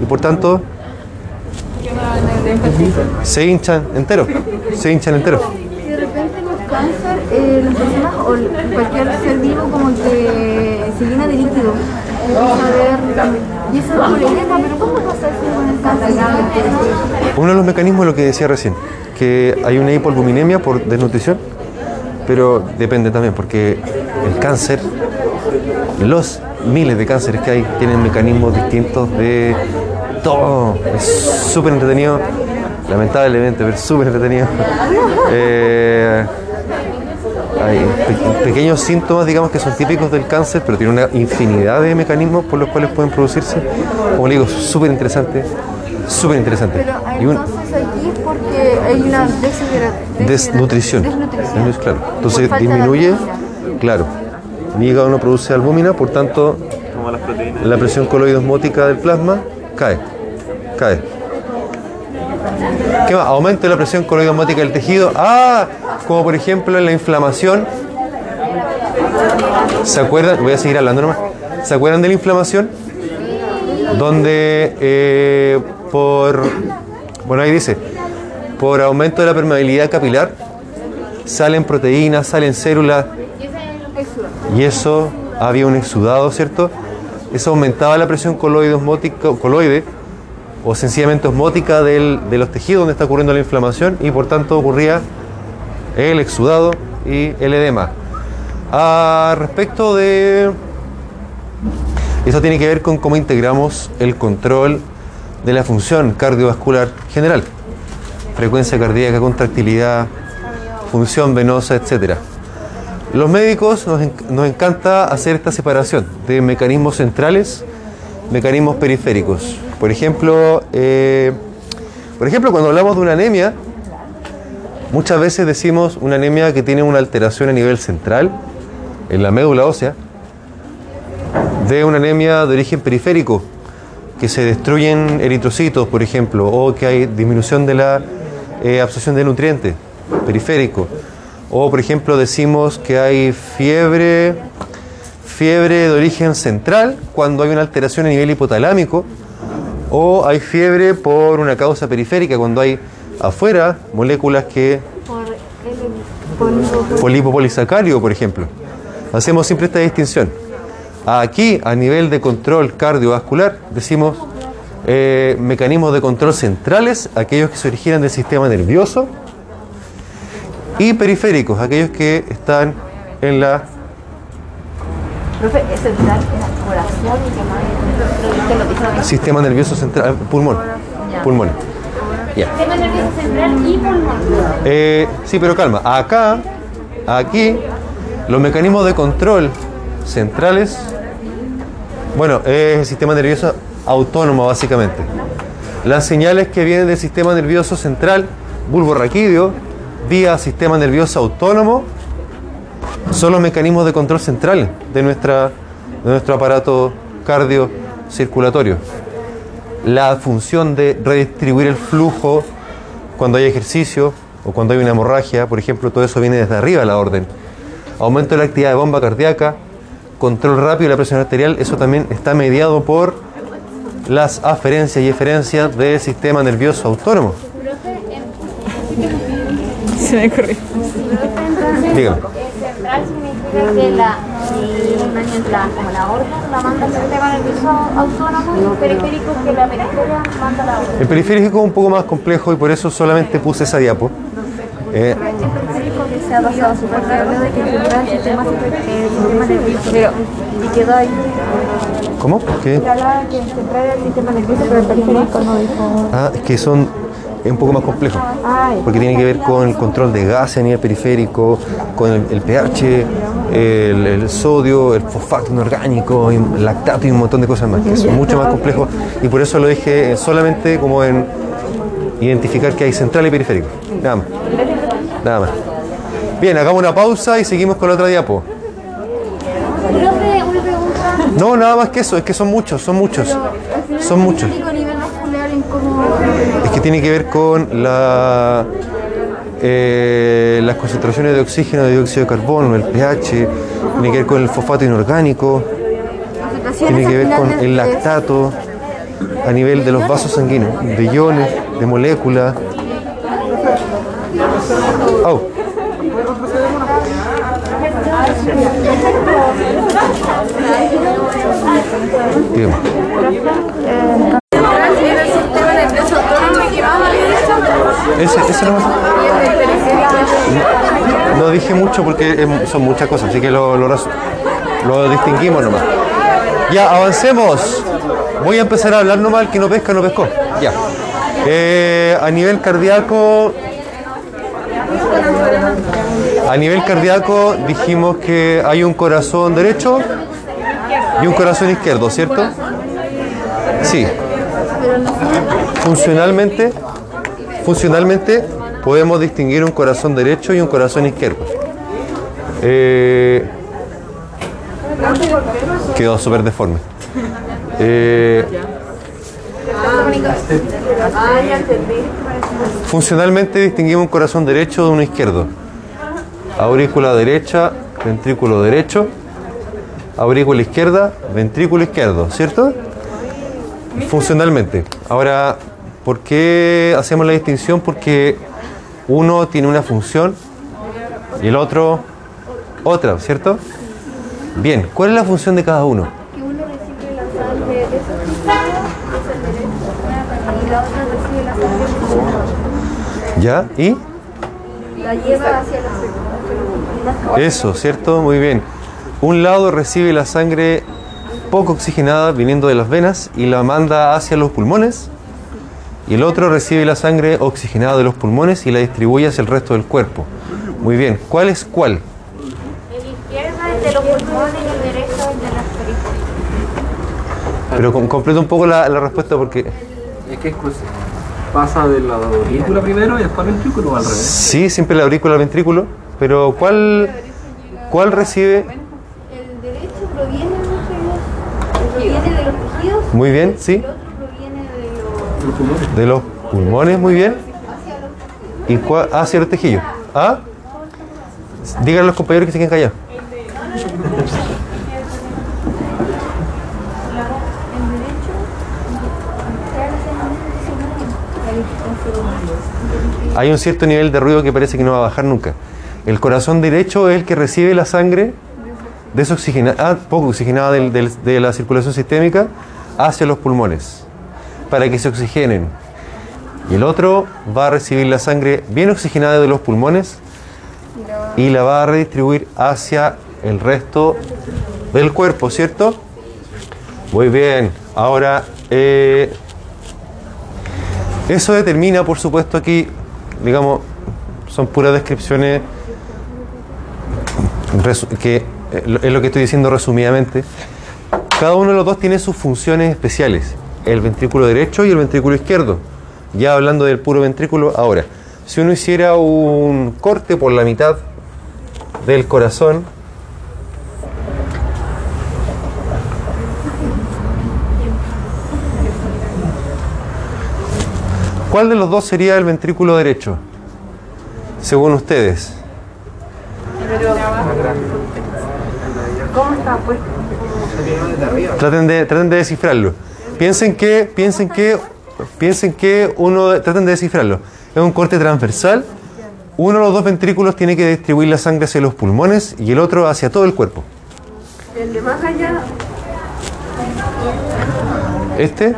Speaker 1: y por tanto se hinchan enteros, se hinchan enteros.
Speaker 4: De repente los cáncer, eh, las personas o cualquier ser vivo como que se llena de líquido. Y eso es un problema, pero ¿cómo pasa eso con el cáncer?
Speaker 1: Uno de los mecanismos es lo que decía recién, que hay una hipoalbuminemia por desnutrición, pero depende también, porque el cáncer, los miles de cánceres que hay, tienen mecanismos distintos de todo. Es súper entretenido, lamentablemente, pero súper entretenido. Eh, hay pe- pequeños síntomas, digamos, que son típicos del cáncer, pero tiene una infinidad de mecanismos por los cuales pueden producirse. Como le digo, súper interesante, súper interesante.
Speaker 4: Pero
Speaker 1: Y un-
Speaker 4: entonces aquí es porque hay una
Speaker 1: desnutrición.
Speaker 4: Desnutrición.
Speaker 1: Desnu- claro. Entonces disminuye, claro. Mi hígado no produce albúmina, por tanto la presión coloidosmótica del plasma cae. Cae. ¿Qué más? Aumento de la presión coloidosmótica del tejido. Ah, como por ejemplo en la inflamación. ¿Se acuerdan? Voy a seguir hablando nomás. ¿Se acuerdan de la inflamación? Donde eh, por. Bueno, ahí dice. Por aumento de la permeabilidad capilar salen proteínas, salen células. Y eso había un exudado, ¿cierto? Eso aumentaba la presión coloide, osmótica, coloide o sencillamente osmótica del- de los tejidos donde está ocurriendo la inflamación y por tanto ocurría el exudado y el edema. A respecto de... Eso tiene que ver con cómo integramos el control de la función cardiovascular general. Frecuencia cardíaca, contractilidad, función venosa, etcétera. Los médicos nos, nos encanta hacer esta separación de mecanismos centrales, mecanismos periféricos. Por ejemplo, eh, por ejemplo, cuando hablamos de una anemia, muchas veces decimos una anemia que tiene una alteración a nivel central, en la médula ósea, de una anemia de origen periférico, que se destruyen eritrocitos, por ejemplo, o que hay disminución de la eh, absorción de nutrientes, periférico. O, por ejemplo, decimos que hay fiebre, fiebre de origen central cuando hay una alteración a nivel hipotalámico, o hay fiebre por una causa periférica cuando hay afuera moléculas que
Speaker 3: Por el
Speaker 1: por ejemplo. Hacemos siempre esta distinción. Aquí, a nivel de control cardiovascular, decimos eh, mecanismos de control centrales, aquellos que se originan del sistema nervioso, y periféricos, aquellos que están en la
Speaker 4: Profe, central, corazón
Speaker 1: sistema nervioso central, pulmón, pulmón. Ya.
Speaker 3: sistema nervioso central y pulmón.
Speaker 1: Eh, sí, pero calma. Acá, aquí, los mecanismos de control centrales, bueno, es el sistema nervioso autónomo básicamente. Las señales que vienen del sistema nervioso central, bulbo raquídeo, vía sistema nervioso autónomo, son los mecanismos de control centrales de, nuestra, de nuestro aparato cardiocirculatorio. La función de redistribuir el flujo cuando hay ejercicio o cuando hay una hemorragia, por ejemplo, todo eso viene desde arriba la orden. Aumento de la actividad de bomba cardíaca, control rápido de la presión arterial, eso también está mediado por las aferencias y eferencias del sistema nervioso autónomo.
Speaker 2: Se me.
Speaker 3: Entonces,
Speaker 1: Dígame.
Speaker 3: Central significa que la la, como la orden la manda el sistema nervioso autónomo y el periférico que la periferia manda la orden.
Speaker 1: El periférico es un poco más complejo y por eso solamente puse esa diapo. Eh,
Speaker 4: El periférico que se ha pasado súper habló de que tendrá el sistema, sistema nervioso, pero y quedó ahí.
Speaker 1: ¿Cómo? ¿Qué?
Speaker 4: Se hablaba que centrar el sistema nervioso, pero el periférico no dijo.
Speaker 1: Ah, es que son es un poco más complejo. Porque tiene que ver con el control de gases a nivel periférico, con el, el pH, el, el sodio, el fosfato inorgánico, el lactato y un montón de cosas más. que son mucho más complejos y por eso lo dije solamente como en identificar que hay central y periférico. Nada más. Nada más. Bien, hagamos una pausa y seguimos con la otra diapo. No, nada más que eso, es que son muchos, son muchos. Son muchos.
Speaker 4: a nivel muscular en cómo.
Speaker 1: Es que tiene que ver con la, eh, las concentraciones de oxígeno, de dióxido de carbono, el pH, tiene que ver con el fosfato inorgánico, tiene que ver con el lactato a nivel de los vasos sanguíneos, de iones, de moléculas. Au. Bien. Ese, ese no No dije mucho porque son muchas cosas, así que lo, lo, lo distinguimos nomás. Ya, avancemos. Voy a empezar a hablar nomás, el que no pesca, no pescó. Ya. Eh, a nivel cardíaco. A nivel cardíaco dijimos que hay un corazón derecho y un corazón izquierdo, ¿cierto? Sí. Funcionalmente, funcionalmente podemos distinguir un corazón derecho y un corazón izquierdo. Eh, quedó súper deforme. Eh, funcionalmente distinguimos un corazón derecho de uno izquierdo. Aurícula derecha, ventrículo derecho. Aurícula izquierda, ventrículo izquierdo, ¿cierto? Funcionalmente. Ahora, ¿por qué hacemos la distinción? Porque uno tiene una función y el otro otra, ¿cierto? Bien, ¿cuál es la función de cada uno?
Speaker 4: Que uno recibe la sangre de esos y la otra recibe la sangre
Speaker 1: ¿Ya? ¿Y?
Speaker 4: la lleva hacia la
Speaker 1: Eso, ¿cierto? Muy bien. Un lado recibe la sangre poco oxigenada viniendo de las venas y la manda hacia los pulmones. Y el otro recibe la sangre oxigenada de los pulmones y la distribuye hacia el resto del cuerpo. Muy bien. ¿Cuál es cuál?
Speaker 3: El izquierdo es de los pulmones y el derecho es de las periferias.
Speaker 1: Pero com- completa un poco la, la respuesta porque
Speaker 6: Es que es cosa- pasa de la aurícula primero y después al ventrículo o al revés.
Speaker 1: sí, siempre la aurícula al ventrículo, pero ¿cuál, cuál recibe?
Speaker 4: El derecho proviene de los tejidos, proviene de los tejidos,
Speaker 1: Muy bien, sí.
Speaker 4: De los
Speaker 6: pulmones.
Speaker 1: Muy bien. ¿Y cuál? Hacia los tejidos. ¿Ah? Díganle a los compañeros que se queden callados. Hay un cierto nivel de ruido que parece que no va a bajar nunca. El corazón derecho es el que recibe la sangre desoxigenada, poco oxigenada de la circulación sistémica hacia los pulmones para que se oxigenen. Y el otro va a recibir la sangre bien oxigenada de los pulmones y la va a redistribuir hacia el resto del cuerpo, ¿cierto? Muy bien. Ahora, eh, eso determina, por supuesto, aquí, digamos, son puras descripciones que eh, es lo que estoy diciendo resumidamente. Cada uno de los dos tiene sus funciones especiales, el ventrículo derecho y el ventrículo izquierdo. Ya hablando del puro ventrículo, ahora, si uno hiciera un corte por la mitad del corazón, ¿cuál de los dos sería el ventrículo derecho? Según ustedes. Traten de, traten de descifrarlo. Piensen que, piensen que, piensen que uno, traten de descifrarlo. Es un corte transversal. Uno de los dos ventrículos tiene que distribuir la sangre hacia los pulmones y el otro hacia todo el cuerpo.
Speaker 4: El de más allá,
Speaker 1: Este,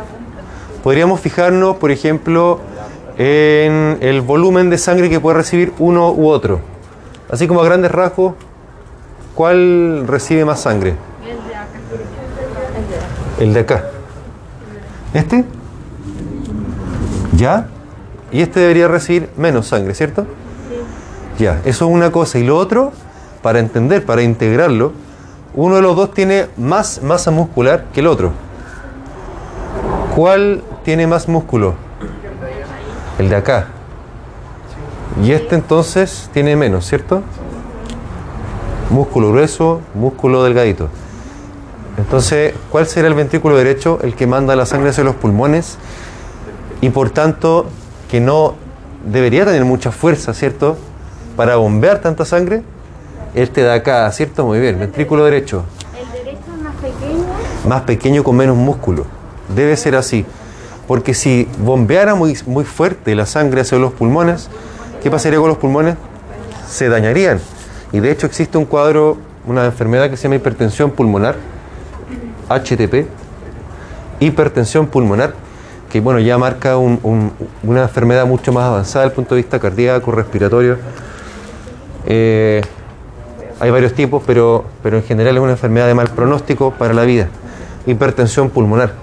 Speaker 1: podríamos fijarnos, por ejemplo, en el volumen de sangre que puede recibir uno u otro. Así como a grandes rasgos, ¿cuál recibe más sangre? El de acá. ¿Este? ¿Ya? Y este debería recibir menos sangre, ¿cierto? Ya, eso es una cosa. Y lo otro, para entender, para integrarlo, uno de los dos tiene más masa muscular que el otro. ¿Cuál tiene más músculo? El de acá. Y este entonces tiene menos, ¿cierto? Músculo grueso, músculo delgadito. Entonces, ¿cuál será el ventrículo derecho? El que manda la sangre hacia los pulmones y por tanto que no debería tener mucha fuerza, ¿cierto? Para bombear tanta sangre. Este de acá, ¿cierto? Muy bien, ventrículo derecho.
Speaker 3: El derecho es más pequeño.
Speaker 1: Más pequeño con menos músculo. Debe ser así. Porque si bombeara muy, muy fuerte la sangre hacia los pulmones, ¿qué pasaría con los pulmones? Se dañarían. Y de hecho existe un cuadro, una enfermedad que se llama hipertensión pulmonar, HTP, hipertensión pulmonar, que bueno, ya marca un- un- una enfermedad mucho más avanzada desde el punto de vista cardíaco, respiratorio. Eh, hay varios tipos, pero, pero en general es una enfermedad de mal pronóstico para la vida. Hipertensión pulmonar.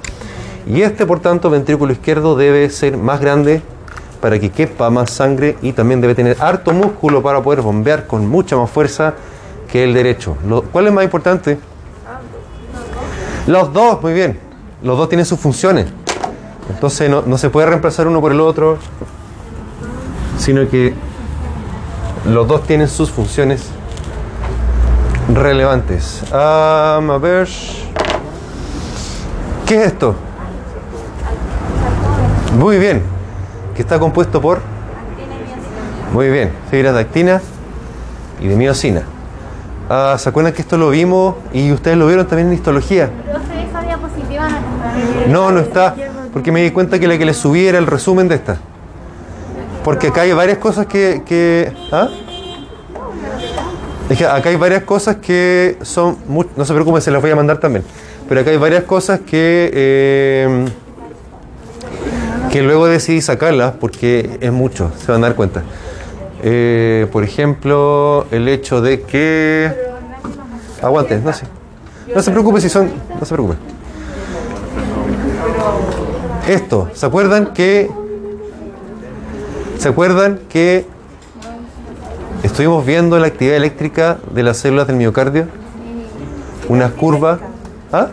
Speaker 1: Y este, por tanto, ventrículo izquierdo debe ser más grande para que quepa más sangre y también debe tener harto músculo para poder bombear con mucha más fuerza que el derecho. Lo- ¿Cuál es más importante? Los dos, muy bien. Los dos tienen sus funciones. Entonces no, se puede reemplazar uno por el otro, sino que los dos tienen sus funciones relevantes. Am, a ver. ¿Qué es esto? Muy bien. Que está compuesto por. Muy bien. Fibras de actina y de miocina. Ah, ¿Se acuerdan que esto lo vimos y ustedes lo vieron también en histología?
Speaker 3: No.
Speaker 1: No, está, porque me di cuenta que la que le subí era el resumen de esta. Porque acá hay varias cosas que... ¿ah? Es que acá hay varias cosas que son... no se preocupen, se las voy a mandar también. Pero acá hay varias cosas que... eh, que luego decidí sacarlas porque es mucho, se van a dar cuenta. Eh, por ejemplo, el hecho de que... Aguanten, no sé. No se preocupe si son... No se preocupe. Esto, ¿se acuerdan que... ¿Se acuerdan que estuvimos viendo la actividad eléctrica de las células del miocardio? Unas curvas. ¿Ah?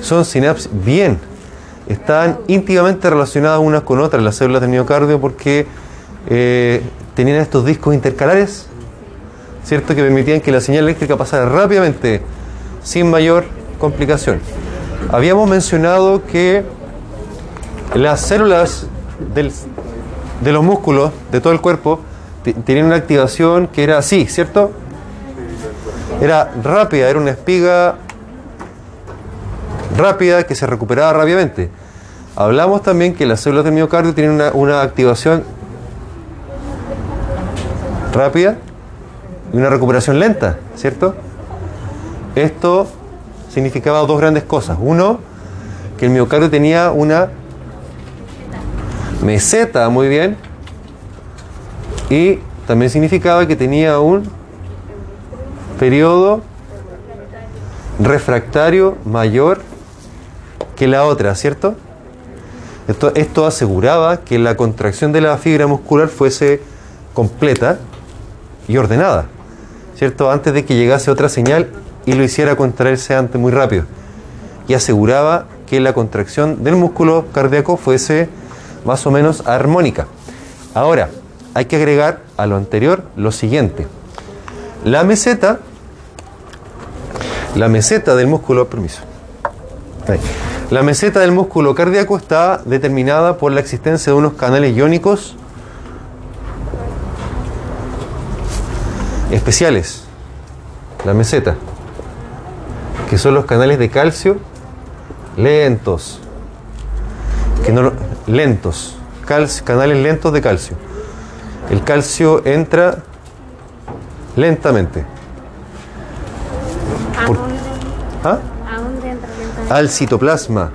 Speaker 1: Son sinapsis. Bien. Están íntimamente relacionadas unas con otras las células del miocardio porque eh, tenían estos discos intercalares, ¿cierto? Que permitían que la señal eléctrica pasara rápidamente, sin mayor complicación. Habíamos mencionado que las células del- de los músculos de todo el cuerpo te- tenían una activación que era así, ¿cierto? Era rápida, era una espiga rápida que se recuperaba rápidamente. Hablamos también que las células del miocardio tienen una, una activación rápida y una recuperación lenta, ¿cierto? Esto significaba dos grandes cosas. Uno, que el miocardio tenía una meseta muy bien y también significaba que tenía un periodo refractario mayor que la otra, ¿cierto? Esto, esto aseguraba que la contracción de la fibra muscular fuese completa y ordenada, ¿cierto? Antes de que llegase otra señal y lo hiciera contraerse antes muy rápido. Y aseguraba que la contracción del músculo cardíaco fuese más o menos armónica. Ahora, hay que agregar a lo anterior lo siguiente. La meseta, la meseta del músculo, permiso. La meseta del músculo cardíaco está determinada por la existencia de unos canales iónicos especiales. La meseta, que son los canales de calcio lentos. Que no, lo- lentos, calcio- canales lentos de calcio. El calcio entra lentamente.
Speaker 3: Ah,
Speaker 1: Por-
Speaker 3: no,
Speaker 1: al citoplasma.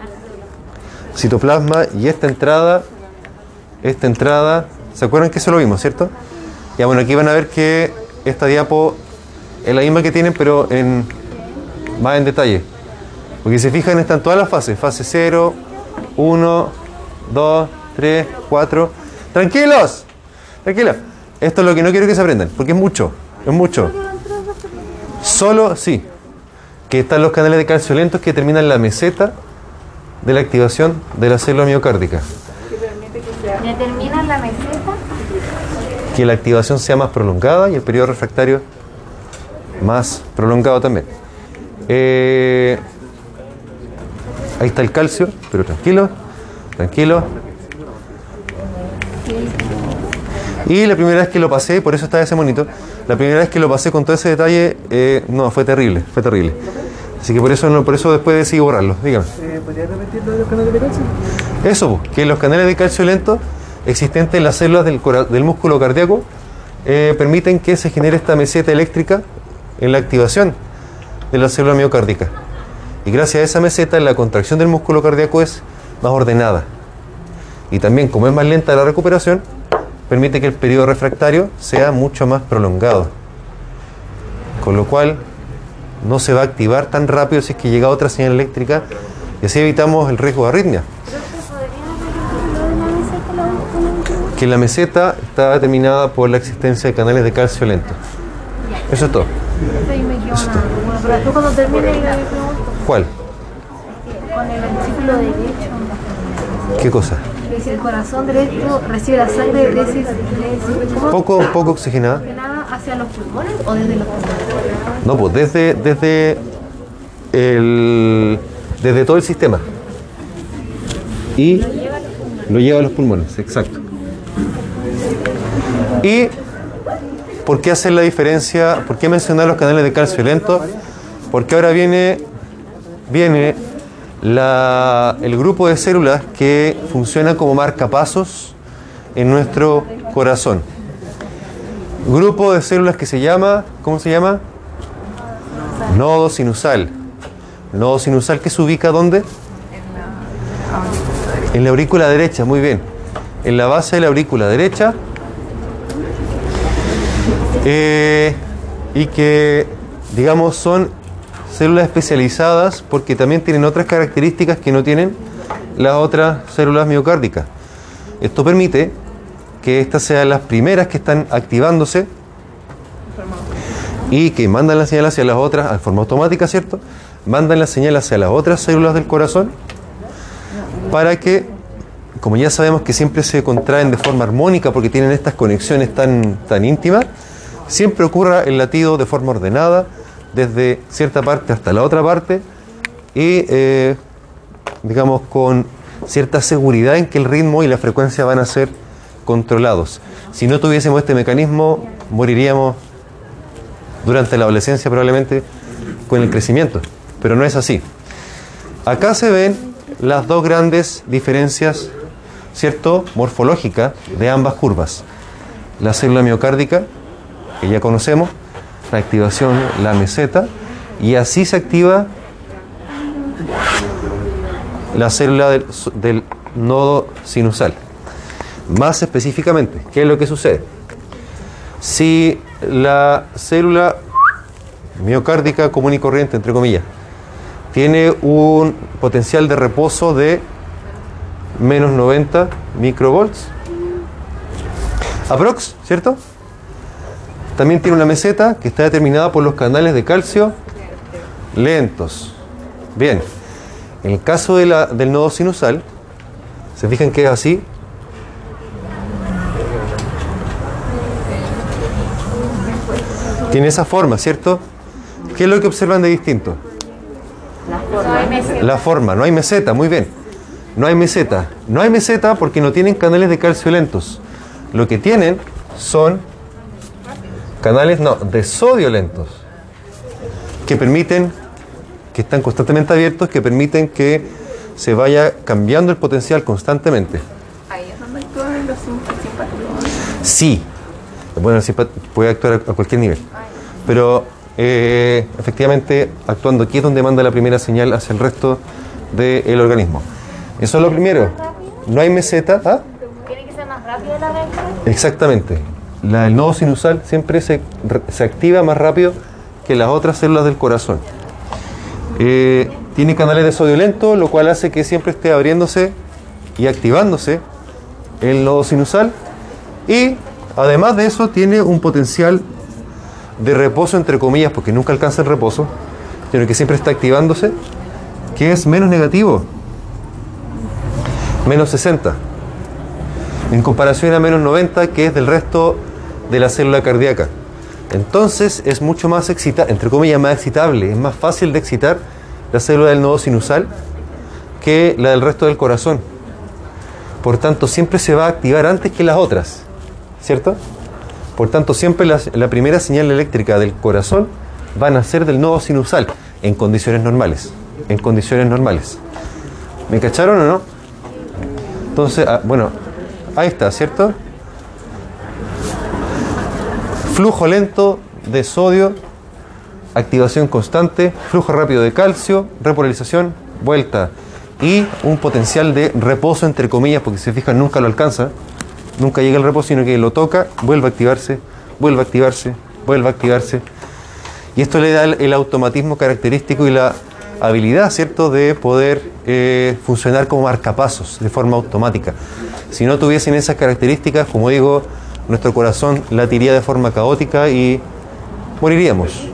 Speaker 1: Citoplasma y esta entrada, esta entrada, ¿se acuerdan que eso lo vimos, cierto? Ya bueno, aquí van a ver que esta diapo es la misma que tienen, pero en más en detalle. Porque si se fijan, están todas las fases. Fase 0, 1, 2, 3, 4. Tranquilos, tranquilos. Esto es lo que no quiero que se aprendan, porque es mucho, es mucho. Solo, sí, que están los canales de calcio lentos que determinan la meseta de la activación de la célula miocárdica.
Speaker 3: Determinan la meseta.
Speaker 1: Que la activación sea más prolongada y el periodo refractario más prolongado también. Eh, ahí está el calcio, pero tranquilo, tranquilo. Y la primera vez que lo pasé, por eso está ese monito, la primera vez que lo pasé con todo ese detalle, eh, no, fue terrible, fue terrible. Así que por eso, no, por eso después decidí borrarlo. Dígame.
Speaker 2: ¿Podrías repetir lo de los canales de calcio?
Speaker 1: Eso, que los canales de calcio lento existentes en las células del músculo cardíaco eh, permiten que se genere esta meseta eléctrica en la activación de la célula miocárdica. Y gracias a esa meseta, la contracción del músculo cardíaco es más ordenada. Y también, como es más lenta la recuperación, permite que el periodo refractario sea mucho más prolongado. Con lo cual, no se va a activar tan rápido si es que llega otra señal eléctrica y así evitamos el riesgo de arritmia. Que la meseta está determinada por la existencia de canales de calcio lento. Eso es todo. ¿Cuál?
Speaker 4: con el versículo derecho,
Speaker 1: ¿Qué cosa?
Speaker 4: dice el corazón derecho recibe la sangre de.
Speaker 1: Poco, poco oxigenada.
Speaker 4: ¿Oxigenada hacia los pulmones o desde los pulmones?
Speaker 1: No, pues desde, desde, el, desde todo el sistema. Y lo lleva a los pulmones, exacto. ¿Y por qué hacer la diferencia? ¿Por qué mencionar los canales de calcio lento? Porque ahora viene, viene la- el grupo de células que funciona como marcapasos en nuestro corazón. Grupo de células que se llama, ¿cómo se llama? Nodo sinusal. El nodo sinusal que se ubica ¿dónde? En la aurícula derecha, muy bien. En la base de la aurícula derecha. Eh, y que, digamos, son células especializadas porque también tienen otras características que no tienen las otras células miocárdicas. Esto permite que estas sean las primeras que están activándose y que mandan la señal hacia las otras, de forma automática, ¿cierto? Mandan la señal hacia las otras células del corazón para que, como ya sabemos que siempre se contraen de forma armónica porque tienen estas conexiones tan, tan íntimas, siempre ocurra el latido de forma ordenada, desde cierta parte hasta la otra parte, y eh, digamos con cierta seguridad en que el ritmo y la frecuencia van a ser controlados. Si no tuviésemos este mecanismo, moriríamos durante la adolescencia probablemente con el crecimiento, pero no es así. Acá se ven las dos grandes diferencias, ¿cierto?, morfológicas de ambas curvas. La célula miocárdica, que ya conocemos, la activación, la meseta, y así se activa la célula del, nodo sinusal. Más específicamente, ¿qué es lo que sucede? Si la célula miocárdica común y corriente, entre comillas, tiene un potencial de reposo de menos 90 microvolts, aprox, ¿cierto? También tiene una meseta que está determinada por los canales de calcio lentos. Bien, en el caso de la- del nodo sinusal, ¿se fijan que es así? Tiene esa forma, ¿cierto? ¿Qué es lo que observan de distinto? La forma, no hay meseta, muy bien. No hay meseta. No hay meseta porque no tienen canales de calcio lentos. Lo que tienen son canales, no, de sodio lentos, que permiten, que están constantemente abiertos, que permiten que se vaya cambiando el potencial constantemente.
Speaker 7: Ahí es donde actúan los sim- simpáticos.
Speaker 1: Sí, bueno, puede actuar a cualquier nivel. Pero eh, efectivamente, actuando aquí es donde manda la primera señal hacia el resto del organismo. Eso es lo primero. No hay meseta. ¿ah?
Speaker 3: ¿Tiene que ser más rápida la reacción?
Speaker 1: Exactamente. El nodo sinusal siempre se, re- se activa más rápido que las otras células del corazón. Eh, tiene canales de sodio lento, lo cual hace que siempre esté abriéndose y activándose el nodo sinusal. Y además de eso, tiene un potencial de reposo, entre comillas, porque nunca alcanza el reposo, sino que siempre está activándose, que es menos negativo. Menos 60 en comparación a menos 90 que es del resto de la célula cardíaca. Entonces es mucho más excitable, entre comillas, más excitable, es más fácil de excitar la célula del nodo sinusal que la del resto del corazón. Por tanto, siempre se va a activar antes que las otras, ¿cierto? Por tanto, siempre la, la primera señal eléctrica del corazón va a nacer del nodo sinusal en condiciones normales. En condiciones normales. ¿Me cacharon o no? Entonces, ah, bueno, ahí está, ¿cierto? Flujo lento de sodio, activación constante, flujo rápido de calcio, repolarización, vuelta. Y un potencial de reposo, entre comillas, porque si se fijan nunca lo alcanza, nunca llega el reposo, sino que lo toca, vuelve a activarse, vuelve a activarse, vuelve a activarse. Y esto le da el, automatismo característico y la habilidad, ¿cierto?, de poder eh, funcionar como marcapasos de forma automática. Si no tuviesen esas características, como digo, nuestro corazón latiría de forma caótica y moriríamos.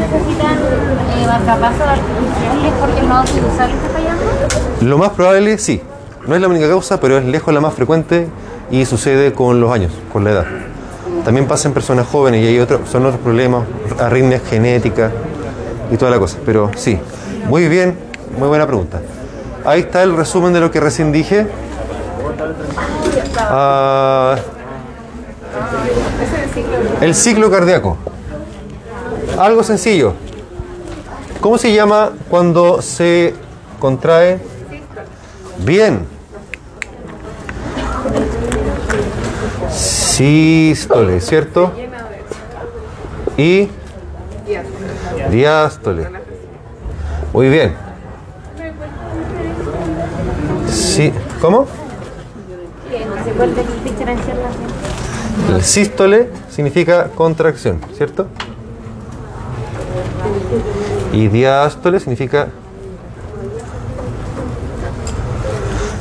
Speaker 3: ¿Necesitan eh?
Speaker 1: Lo más probable, sí. No es la única causa, pero es lejos la más frecuente y sucede con los años, con la edad. También pasa en personas jóvenes y hay otros, son otros problemas, arritmias genéticas y toda la cosa. Pero sí, muy bien, muy buena pregunta. Ahí está el resumen de lo que recién dije. Ah, el ciclo cardíaco. Algo sencillo. ¿Cómo se llama cuando se contrae? Bien. Sístole, ¿cierto? Y diástole. Muy bien. Sí, ¿cómo?
Speaker 3: Que no se puede diferenciar la
Speaker 1: El sístole significa contracción, ¿cierto? Y diástole significa...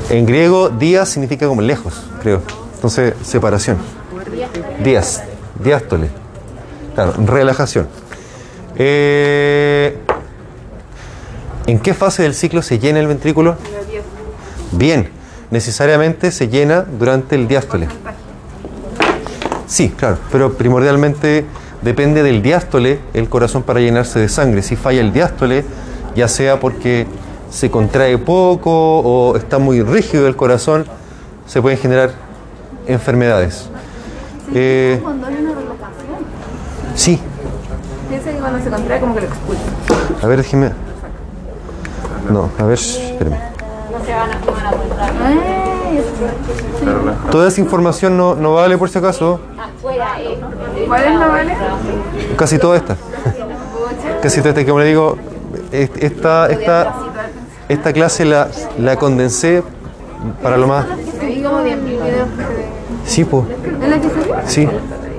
Speaker 1: En griego, días significa como lejos, creo. Entonces, separación. Días, diástole. Claro, relajación. Eh, ¿En qué fase del ciclo se llena el ventrículo? Bien, necesariamente se llena durante el diástole. Sí, claro, pero primordialmente depende del diástole el corazón para llenarse de sangre. Si falla el diástole, ya sea porque se contrae poco o está muy rígido el corazón, se pueden generar enfermedades. Eh,
Speaker 4: Cuando hay una relajación.
Speaker 1: sí,
Speaker 7: Piensa que cuando se contrae como que lo expulsa.
Speaker 1: a ver, déjeme. No, a ver, espérame.
Speaker 3: No se van a tomar a contrario.
Speaker 4: Ay,
Speaker 1: Toda esa información no, no vale por si acaso.
Speaker 3: Afuera, eh.
Speaker 7: ¿Cuál es la vale?
Speaker 1: Casi toda esta. Casi toda esta, como le digo, est- esta, esta, esta clase la, la condensé para lo más.
Speaker 7: Vi como 10.000 videos
Speaker 1: Sí, pues.
Speaker 4: ¿Es la que?
Speaker 1: Sí,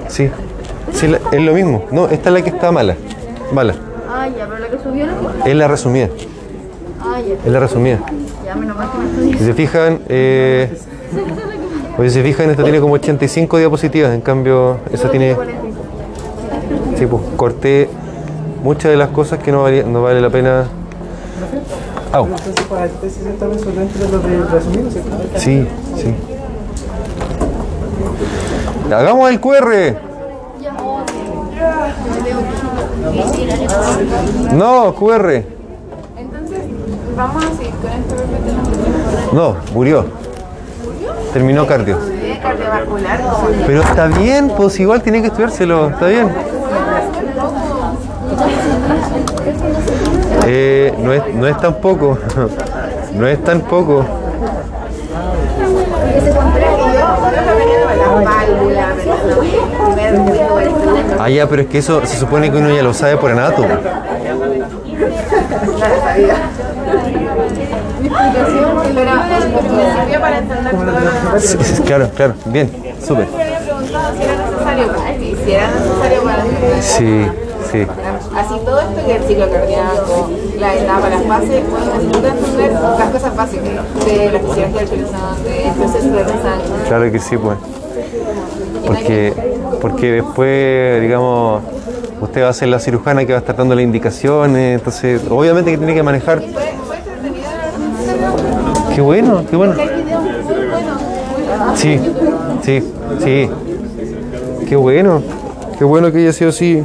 Speaker 1: sí. Sí, la- es lo mismo. No, esta es la que está mala. Mala.
Speaker 4: Ah, ya, pero la que subió no fue.
Speaker 1: Es la resumida. Es la resumida. Si se fijan, eh, si se fijan, esta tiene como 85 diapositivas. En cambio, esa tiene. Sí, pues corté muchas de las cosas que no, valía- no vale la pena.
Speaker 2: ¿cierto?
Speaker 1: Sí, sí. Hagamos el QR. No, QR.
Speaker 7: Vamos a seguir con este PPT.
Speaker 1: No, murió. Terminó cardio.
Speaker 7: Cardiovascular.
Speaker 1: Pero está bien, pues igual tiene que estudiárselo, está bien. Eh, no, es, no es tan poco, no es tan poco. Ah, ya, pero es que eso se supone que uno ya lo sabe por anato.
Speaker 7: Para entender todo
Speaker 1: claro, claro, bien, súper.
Speaker 7: Si era necesario, pues, si era necesario para.
Speaker 1: Sí, sí.
Speaker 7: Así todo esto que el ciclo cardíaco, la etapa, las fases, bueno, necesito entender las cosas básicas de la fisiología del corazón, del proceso de sangre.
Speaker 1: Claro que sí, pues. Porque, porque después, digamos, usted va a ser la cirujana que va a estar dando las indicaciones, entonces, obviamente que tiene que manejar. Qué bueno, qué bueno. Sí, sí, sí. Qué bueno. Qué bueno que haya sido así.